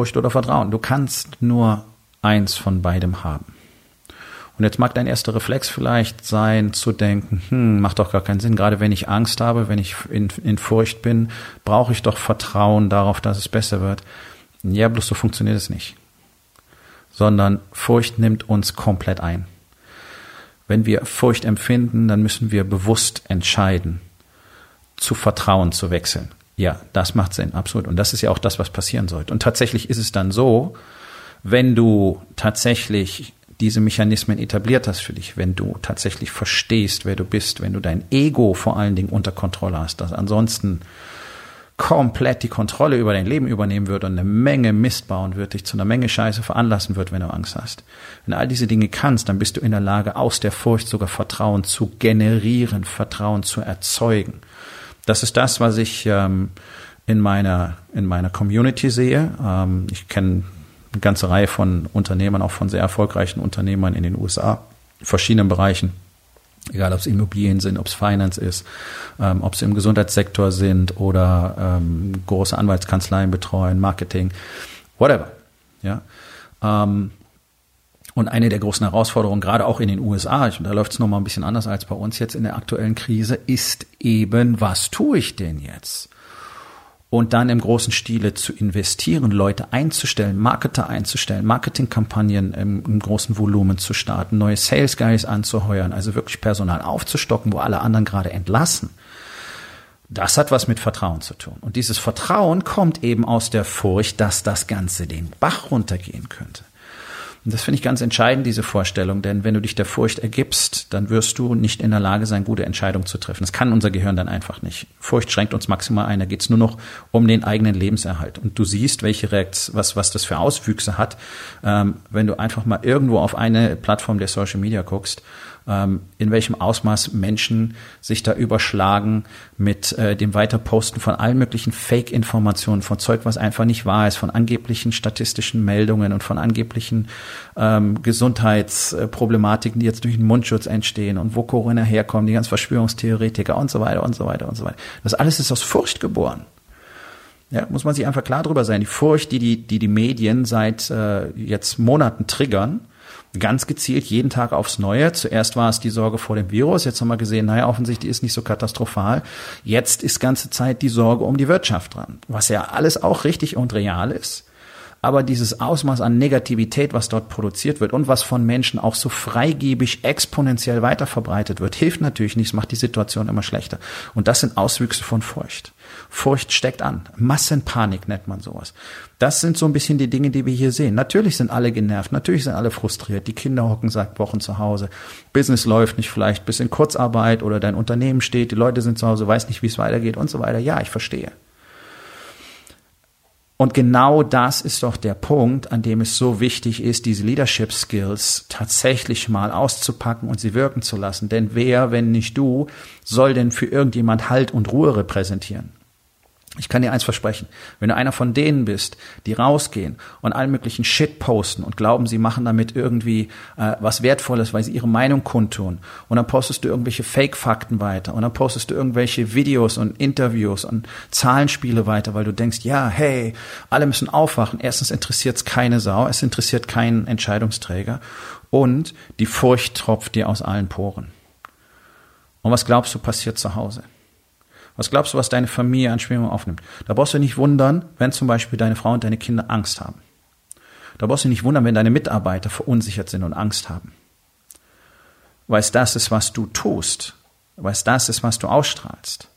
Furcht oder Vertrauen. Du kannst nur eins von beidem haben. Und jetzt mag dein erster Reflex vielleicht sein, zu denken, hm, macht doch gar keinen Sinn. Gerade wenn ich Angst habe, wenn ich in, in Furcht bin, brauche ich doch Vertrauen darauf, dass es besser wird. Ja, bloß so funktioniert es nicht. Sondern Furcht nimmt uns komplett ein. Wenn wir Furcht empfinden, dann müssen wir bewusst entscheiden, zu Vertrauen zu wechseln. Ja, das macht Sinn, absolut. Und das ist ja auch das, was passieren sollte. Und tatsächlich ist es dann so, wenn du tatsächlich diese Mechanismen etabliert hast für dich, wenn du tatsächlich verstehst, wer du bist, wenn du dein Ego vor allen Dingen unter Kontrolle hast, das ansonsten komplett die Kontrolle über dein Leben übernehmen wird und eine Menge Mist bauen wird, dich zu einer Menge Scheiße veranlassen wird, wenn du Angst hast. Wenn du all diese Dinge kannst, dann bist du in der Lage, aus der Furcht sogar Vertrauen zu generieren, Vertrauen zu erzeugen. Das ist das, was ich ähm, in meiner in meiner Community sehe. Ähm, ich kenne eine ganze Reihe von Unternehmern, auch von sehr erfolgreichen Unternehmern in den USA, verschiedenen Bereichen. Egal, ob es Immobilien sind, ob es Finance ist, ähm, ob sie im Gesundheitssektor sind oder ähm, große Anwaltskanzleien betreuen, Marketing, whatever. Ja. Ähm, und eine der großen Herausforderungen, gerade auch in den USA, ich, da läuft es nochmal ein bisschen anders als bei uns jetzt in der aktuellen Krise, ist eben, was tue ich denn jetzt? Und dann im großen Stile zu investieren, Leute einzustellen, Marketer einzustellen, Marketingkampagnen im, im großen Volumen zu starten, neue Sales Guys anzuheuern, also wirklich Personal aufzustocken, wo alle anderen gerade entlassen. Das hat was mit Vertrauen zu tun. Und dieses Vertrauen kommt eben aus der Furcht, dass das Ganze den Bach runtergehen könnte. Und das finde ich ganz entscheidend, diese Vorstellung, denn wenn du dich der Furcht ergibst, dann wirst du nicht in der Lage sein, gute Entscheidungen zu treffen. Das kann unser Gehirn dann einfach nicht. Furcht schränkt uns maximal ein, da geht es nur noch um den eigenen Lebenserhalt. Und du siehst, welche Reaktion, was, was das für Auswüchse hat, ähm, wenn du einfach mal irgendwo auf eine Plattform der Social Media guckst in welchem Ausmaß Menschen sich da überschlagen mit äh, dem Weiterposten von allen möglichen Fake-Informationen, von Zeug, was einfach nicht wahr ist, von angeblichen statistischen Meldungen und von angeblichen ähm, Gesundheitsproblematiken, die jetzt durch den Mundschutz entstehen und wo Corona herkommt, die ganzen Verschwörungstheoretiker und so weiter und so weiter und so weiter. Das alles ist aus Furcht geboren. Ja, muss man sich einfach klar drüber sein. Die Furcht, die die, die, die Medien seit äh, jetzt Monaten triggern, ganz gezielt jeden Tag aufs Neue. Zuerst war es die Sorge vor dem Virus. Jetzt haben wir gesehen, naja, offensichtlich ist nicht so katastrophal. Jetzt ist ganze Zeit die Sorge um die Wirtschaft dran. Was ja alles auch richtig und real ist. Aber dieses Ausmaß an Negativität, was dort produziert wird und was von Menschen auch so freigebig exponentiell weiterverbreitet wird, hilft natürlich nicht, es macht die Situation immer schlechter. Und das sind Auswüchse von Furcht. Furcht steckt an. Massenpanik nennt man sowas. Das sind so ein bisschen die Dinge, die wir hier sehen. Natürlich sind alle genervt, natürlich sind alle frustriert. Die Kinder hocken seit Wochen zu Hause. Business läuft nicht vielleicht bis in Kurzarbeit oder dein Unternehmen steht, die Leute sind zu Hause, weiß nicht, wie es weitergeht und so weiter. Ja, ich verstehe. Und genau das ist doch der Punkt, an dem es so wichtig ist, diese Leadership Skills tatsächlich mal auszupacken und sie wirken zu lassen. Denn wer, wenn nicht du, soll denn für irgendjemand Halt und Ruhe repräsentieren? Ich kann dir eins versprechen. Wenn du einer von denen bist, die rausgehen und allen möglichen Shit posten und glauben, sie machen damit irgendwie äh, was Wertvolles, weil sie ihre Meinung kundtun, und dann postest du irgendwelche Fake-Fakten weiter und dann postest du irgendwelche Videos und Interviews und Zahlenspiele weiter, weil du denkst, ja, hey, alle müssen aufwachen. Erstens interessiert es keine Sau, es interessiert keinen Entscheidungsträger und die Furcht tropft dir aus allen Poren. Und was glaubst du passiert zu Hause? Was glaubst du, was deine Familie an Schwingung aufnimmt? Da brauchst du nicht wundern, wenn zum Beispiel deine Frau und deine Kinder Angst haben. Da brauchst du nicht wundern, wenn deine Mitarbeiter verunsichert sind und Angst haben. Weil es das ist, was du tust. Weil es das ist, was du ausstrahlst.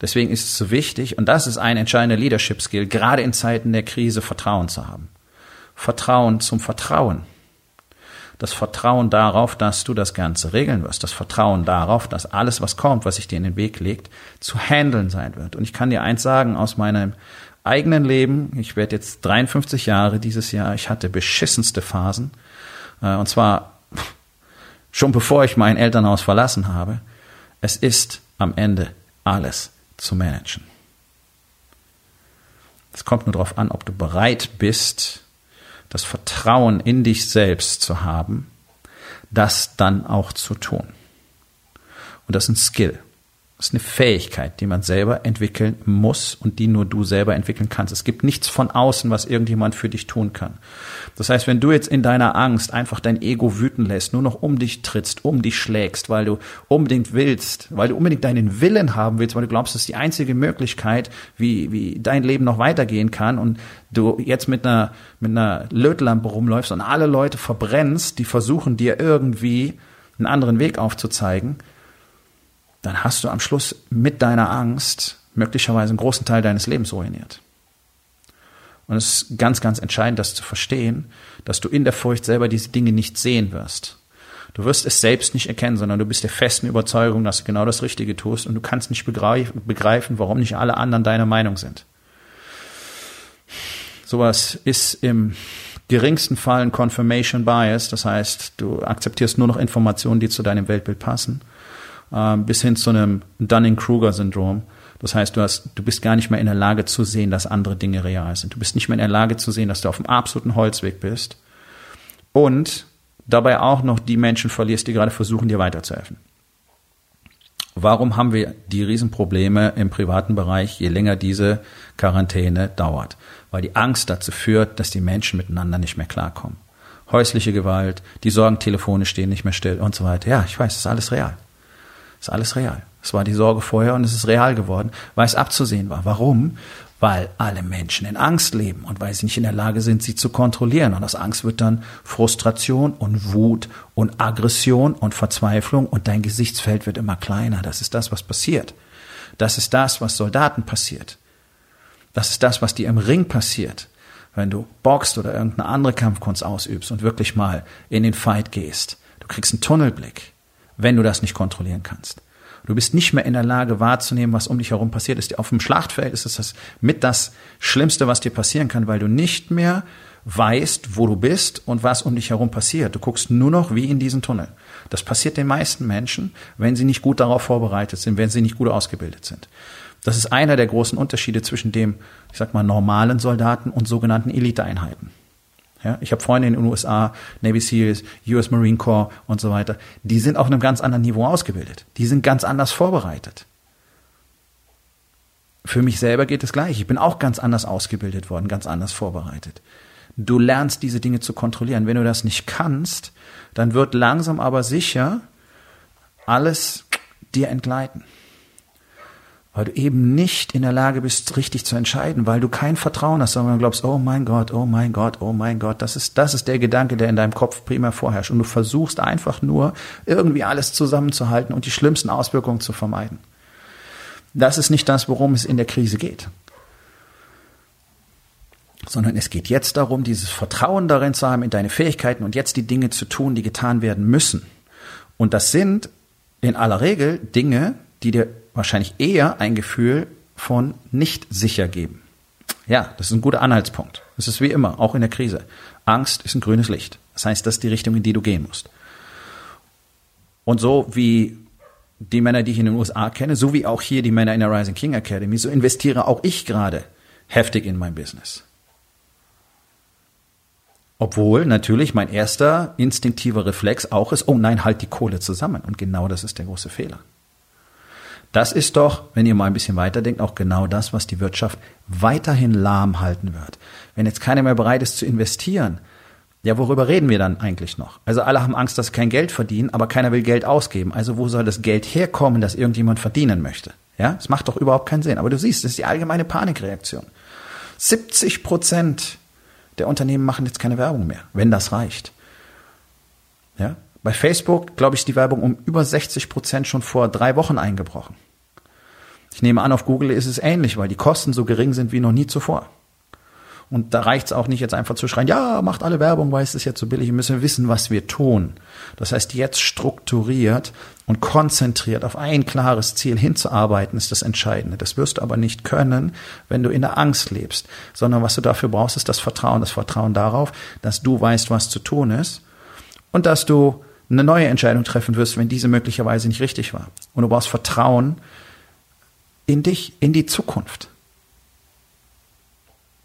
Deswegen ist es so wichtig, und das ist ein entscheidender Leadership Skill, gerade in Zeiten der Krise Vertrauen zu haben. Vertrauen zum Vertrauen. Das Vertrauen darauf, dass du das Ganze regeln wirst. Das Vertrauen darauf, dass alles, was kommt, was sich dir in den Weg legt, zu handeln sein wird. Und ich kann dir eins sagen aus meinem eigenen Leben. Ich werde jetzt 53 Jahre dieses Jahr. Ich hatte beschissenste Phasen. Äh, und zwar schon bevor ich mein Elternhaus verlassen habe. Es ist am Ende alles zu managen. Es kommt nur darauf an, ob du bereit bist, das Vertrauen in dich selbst zu haben, das dann auch zu tun. Und das ist ein Skill. Das ist eine Fähigkeit, die man selber entwickeln muss und die nur du selber entwickeln kannst. Es gibt nichts von außen, was irgendjemand für dich tun kann. Das heißt, wenn du jetzt in deiner Angst einfach dein Ego wüten lässt, nur noch um dich trittst, um dich schlägst, weil du unbedingt willst, weil du unbedingt deinen Willen haben willst, weil du glaubst, das ist die einzige Möglichkeit, wie, wie dein Leben noch weitergehen kann und du jetzt mit einer, mit einer Lötlampe rumläufst und alle Leute verbrennst, die versuchen dir irgendwie einen anderen Weg aufzuzeigen, dann hast du am Schluss mit deiner Angst möglicherweise einen großen Teil deines Lebens ruiniert. Und es ist ganz, ganz entscheidend, das zu verstehen, dass du in der Furcht selber diese Dinge nicht sehen wirst. Du wirst es selbst nicht erkennen, sondern du bist der festen Überzeugung, dass du genau das Richtige tust und du kannst nicht begreifen, warum nicht alle anderen deiner Meinung sind. Sowas ist im geringsten Fall ein Confirmation Bias, das heißt, du akzeptierst nur noch Informationen, die zu deinem Weltbild passen ähm, bis hin zu einem Dunning-Kruger-Syndrom. Das heißt, du, hast, du bist gar nicht mehr in der Lage zu sehen, dass andere Dinge real sind. Du bist nicht mehr in der Lage zu sehen, dass du auf dem absoluten Holzweg bist. Und dabei auch noch die Menschen verlierst, die gerade versuchen, dir weiterzuhelfen. Warum haben wir die Riesenprobleme im privaten Bereich, je länger diese Quarantäne dauert? Weil die Angst dazu führt, dass die Menschen miteinander nicht mehr klarkommen. Häusliche Gewalt, die Sorgentelefone stehen nicht mehr still und so weiter. Ja, ich weiß, das ist alles real. Ist alles real. Es war die Sorge vorher und es ist real geworden, weil es abzusehen war. Warum? Weil alle Menschen in Angst leben und weil sie nicht in der Lage sind, sie zu kontrollieren. Und aus Angst wird dann Frustration und Wut und Aggression und Verzweiflung und dein Gesichtsfeld wird immer kleiner. Das ist das, was passiert. Das ist das, was Soldaten passiert. Das ist das, was dir im Ring passiert, wenn du boxt oder irgendeine andere Kampfkunst ausübst und wirklich mal in den Fight gehst. Du kriegst einen Tunnelblick wenn du das nicht kontrollieren kannst. Du bist nicht mehr in der Lage wahrzunehmen, was um dich herum passiert ist. Auf dem Schlachtfeld ist es das mit das Schlimmste, was dir passieren kann, weil du nicht mehr weißt, wo du bist und was um dich herum passiert. Du guckst nur noch wie in diesen Tunnel. Das passiert den meisten Menschen, wenn sie nicht gut darauf vorbereitet sind, wenn sie nicht gut ausgebildet sind. Das ist einer der großen Unterschiede zwischen dem, ich sag mal, normalen Soldaten und sogenannten Eliteeinheiten. Ja, ich habe Freunde in den USA, Navy SEALs, US Marine Corps und so weiter. Die sind auf einem ganz anderen Niveau ausgebildet. Die sind ganz anders vorbereitet. Für mich selber geht es gleich. Ich bin auch ganz anders ausgebildet worden, ganz anders vorbereitet. Du lernst diese Dinge zu kontrollieren. Wenn du das nicht kannst, dann wird langsam aber sicher alles dir entgleiten weil du eben nicht in der Lage bist, richtig zu entscheiden, weil du kein Vertrauen hast, sondern glaubst, oh mein Gott, oh mein Gott, oh mein Gott, das ist, das ist der Gedanke, der in deinem Kopf primär vorherrscht. Und du versuchst einfach nur, irgendwie alles zusammenzuhalten und die schlimmsten Auswirkungen zu vermeiden. Das ist nicht das, worum es in der Krise geht. Sondern es geht jetzt darum, dieses Vertrauen darin zu haben, in deine Fähigkeiten und jetzt die Dinge zu tun, die getan werden müssen. Und das sind in aller Regel Dinge, die dir wahrscheinlich eher ein Gefühl von nicht sicher geben. Ja, das ist ein guter Anhaltspunkt. Das ist wie immer, auch in der Krise. Angst ist ein grünes Licht. Das heißt, das ist die Richtung, in die du gehen musst. Und so wie die Männer, die ich in den USA kenne, so wie auch hier die Männer in der Rising King Academy, so investiere auch ich gerade heftig in mein Business. Obwohl natürlich mein erster instinktiver Reflex auch ist, oh nein, halt die Kohle zusammen. Und genau das ist der große Fehler. Das ist doch, wenn ihr mal ein bisschen weiterdenkt, auch genau das, was die Wirtschaft weiterhin lahm halten wird. Wenn jetzt keiner mehr bereit ist zu investieren, ja, worüber reden wir dann eigentlich noch? Also alle haben Angst, dass sie kein Geld verdienen, aber keiner will Geld ausgeben. Also wo soll das Geld herkommen, das irgendjemand verdienen möchte? Ja, es macht doch überhaupt keinen Sinn. Aber du siehst, das ist die allgemeine Panikreaktion. 70 Prozent der Unternehmen machen jetzt keine Werbung mehr, wenn das reicht. Ja, bei Facebook, glaube ich, ist die Werbung um über 60 Prozent schon vor drei Wochen eingebrochen. Ich nehme an, auf Google ist es ähnlich, weil die Kosten so gering sind wie noch nie zuvor. Und da reicht es auch nicht jetzt einfach zu schreien, ja, macht alle Werbung, weil es ist jetzt so billig. Wir müssen wissen, was wir tun. Das heißt, jetzt strukturiert und konzentriert auf ein klares Ziel hinzuarbeiten, ist das Entscheidende. Das wirst du aber nicht können, wenn du in der Angst lebst, sondern was du dafür brauchst, ist das Vertrauen. Das Vertrauen darauf, dass du weißt, was zu tun ist und dass du eine neue Entscheidung treffen wirst, wenn diese möglicherweise nicht richtig war. Und du brauchst Vertrauen in dich, in die Zukunft.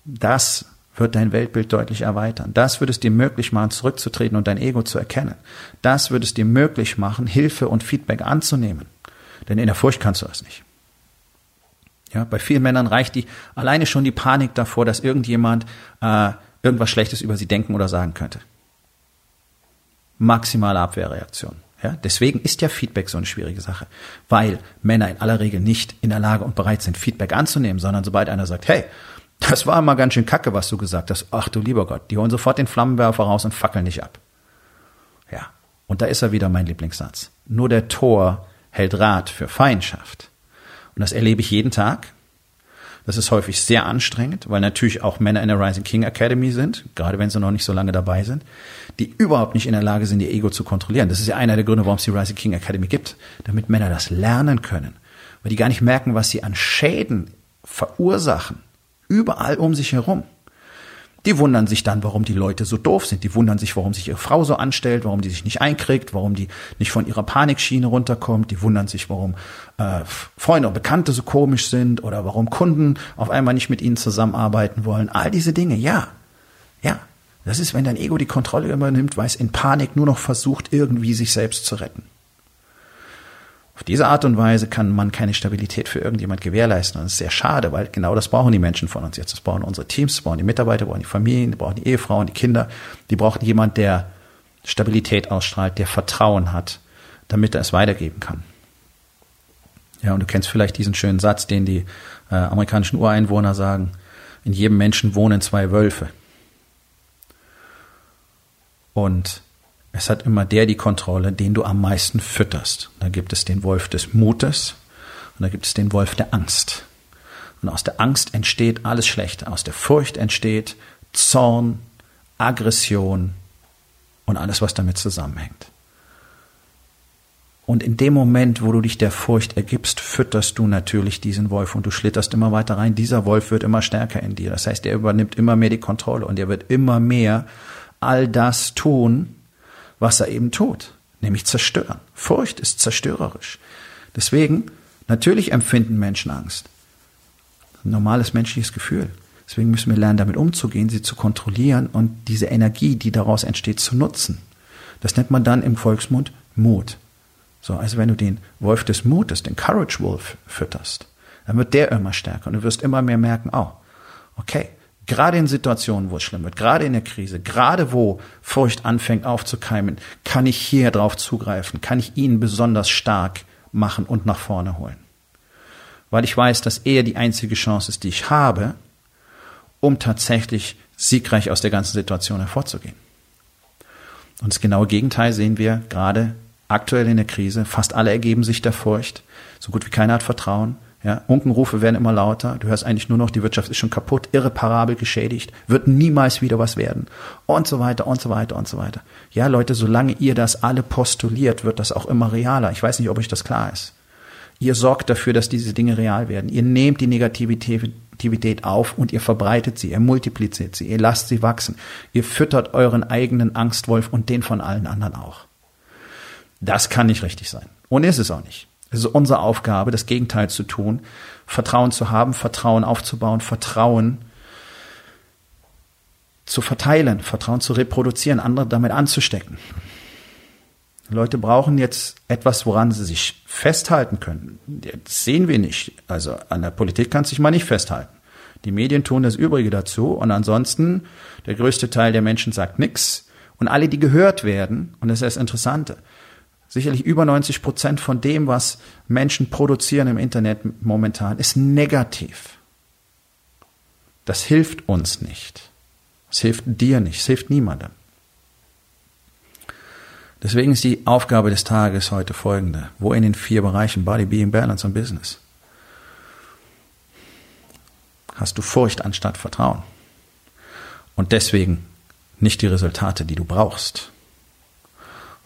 Das wird dein Weltbild deutlich erweitern. Das wird es dir möglich machen, zurückzutreten und dein Ego zu erkennen. Das wird es dir möglich machen, Hilfe und Feedback anzunehmen. Denn in der Furcht kannst du das nicht. Ja, bei vielen Männern reicht die alleine schon die Panik davor, dass irgendjemand äh, irgendwas Schlechtes über sie denken oder sagen könnte. Maximale Abwehrreaktion. Ja, deswegen ist ja Feedback so eine schwierige Sache, weil Männer in aller Regel nicht in der Lage und bereit sind, Feedback anzunehmen, sondern sobald einer sagt, hey, das war mal ganz schön kacke, was du gesagt hast. Ach du lieber Gott, die holen sofort den Flammenwerfer raus und fackeln dich ab. Ja, und da ist er wieder mein Lieblingssatz. Nur der Tor hält Rat für Feindschaft. Und das erlebe ich jeden Tag. Das ist häufig sehr anstrengend, weil natürlich auch Männer in der Rising King Academy sind, gerade wenn sie noch nicht so lange dabei sind, die überhaupt nicht in der Lage sind, ihr Ego zu kontrollieren. Das ist ja einer der Gründe, warum es die Rising King Academy gibt, damit Männer das lernen können, weil die gar nicht merken, was sie an Schäden verursachen überall um sich herum. Die wundern sich dann, warum die Leute so doof sind. Die wundern sich, warum sich ihre Frau so anstellt, warum die sich nicht einkriegt, warum die nicht von ihrer Panikschiene runterkommt. Die wundern sich, warum äh, Freunde und Bekannte so komisch sind oder warum Kunden auf einmal nicht mit ihnen zusammenarbeiten wollen. All diese Dinge, ja, ja. Das ist, wenn dein Ego die Kontrolle übernimmt, weil es in Panik nur noch versucht, irgendwie sich selbst zu retten. Auf diese Art und Weise kann man keine Stabilität für irgendjemand gewährleisten. Und das ist sehr schade, weil genau das brauchen die Menschen von uns jetzt. Das brauchen unsere Teams, das brauchen die Mitarbeiter, brauchen die Familien, die brauchen die Ehefrauen, die Kinder. Die brauchen jemand, der Stabilität ausstrahlt, der Vertrauen hat, damit er es weitergeben kann. Ja, und du kennst vielleicht diesen schönen Satz, den die äh, amerikanischen Ureinwohner sagen. In jedem Menschen wohnen zwei Wölfe. Und es hat immer der die Kontrolle, den du am meisten fütterst. Da gibt es den Wolf des Mutes und da gibt es den Wolf der Angst. Und aus der Angst entsteht alles Schlechte. Aus der Furcht entsteht Zorn, Aggression und alles, was damit zusammenhängt. Und in dem Moment, wo du dich der Furcht ergibst, fütterst du natürlich diesen Wolf und du schlitterst immer weiter rein. Dieser Wolf wird immer stärker in dir. Das heißt, er übernimmt immer mehr die Kontrolle und er wird immer mehr all das tun, was er eben tut, nämlich zerstören. Furcht ist zerstörerisch. Deswegen, natürlich empfinden Menschen Angst. Ein normales menschliches Gefühl. Deswegen müssen wir lernen, damit umzugehen, sie zu kontrollieren und diese Energie, die daraus entsteht, zu nutzen. Das nennt man dann im Volksmund Mut. So, also wenn du den Wolf des Mutes, den Courage Wolf fütterst, dann wird der immer stärker und du wirst immer mehr merken, oh, okay, Gerade in Situationen, wo es schlimm wird, gerade in der Krise, gerade wo Furcht anfängt aufzukeimen, kann ich hier drauf zugreifen, kann ich ihn besonders stark machen und nach vorne holen. Weil ich weiß, dass er die einzige Chance ist, die ich habe, um tatsächlich siegreich aus der ganzen Situation hervorzugehen. Und das genaue Gegenteil sehen wir gerade aktuell in der Krise. Fast alle ergeben sich der Furcht. So gut wie keiner hat Vertrauen. Ja, Unkenrufe werden immer lauter. Du hörst eigentlich nur noch, die Wirtschaft ist schon kaputt, irreparabel geschädigt, wird niemals wieder was werden. Und so weiter und so weiter und so weiter. Ja, Leute, solange ihr das alle postuliert, wird das auch immer realer. Ich weiß nicht, ob euch das klar ist. Ihr sorgt dafür, dass diese Dinge real werden. Ihr nehmt die Negativität auf und ihr verbreitet sie, ihr multipliziert sie, ihr lasst sie wachsen. Ihr füttert euren eigenen Angstwolf und den von allen anderen auch. Das kann nicht richtig sein. Und ist es auch nicht. Es ist unsere Aufgabe, das Gegenteil zu tun, Vertrauen zu haben, Vertrauen aufzubauen, Vertrauen zu verteilen, Vertrauen zu reproduzieren, andere damit anzustecken. Leute brauchen jetzt etwas, woran sie sich festhalten können. Das sehen wir nicht. Also an der Politik kann sich mal nicht festhalten. Die Medien tun das Übrige dazu und ansonsten der größte Teil der Menschen sagt nichts und alle, die gehört werden, und das ist das Interessante, sicherlich über 90 Prozent von dem, was Menschen produzieren im Internet momentan, ist negativ. Das hilft uns nicht. Es hilft dir nicht. Es hilft niemandem. Deswegen ist die Aufgabe des Tages heute folgende. Wo in den vier Bereichen Body, Being, Balance und Business hast du Furcht anstatt Vertrauen? und deswegen nicht die Resultate, die du brauchst.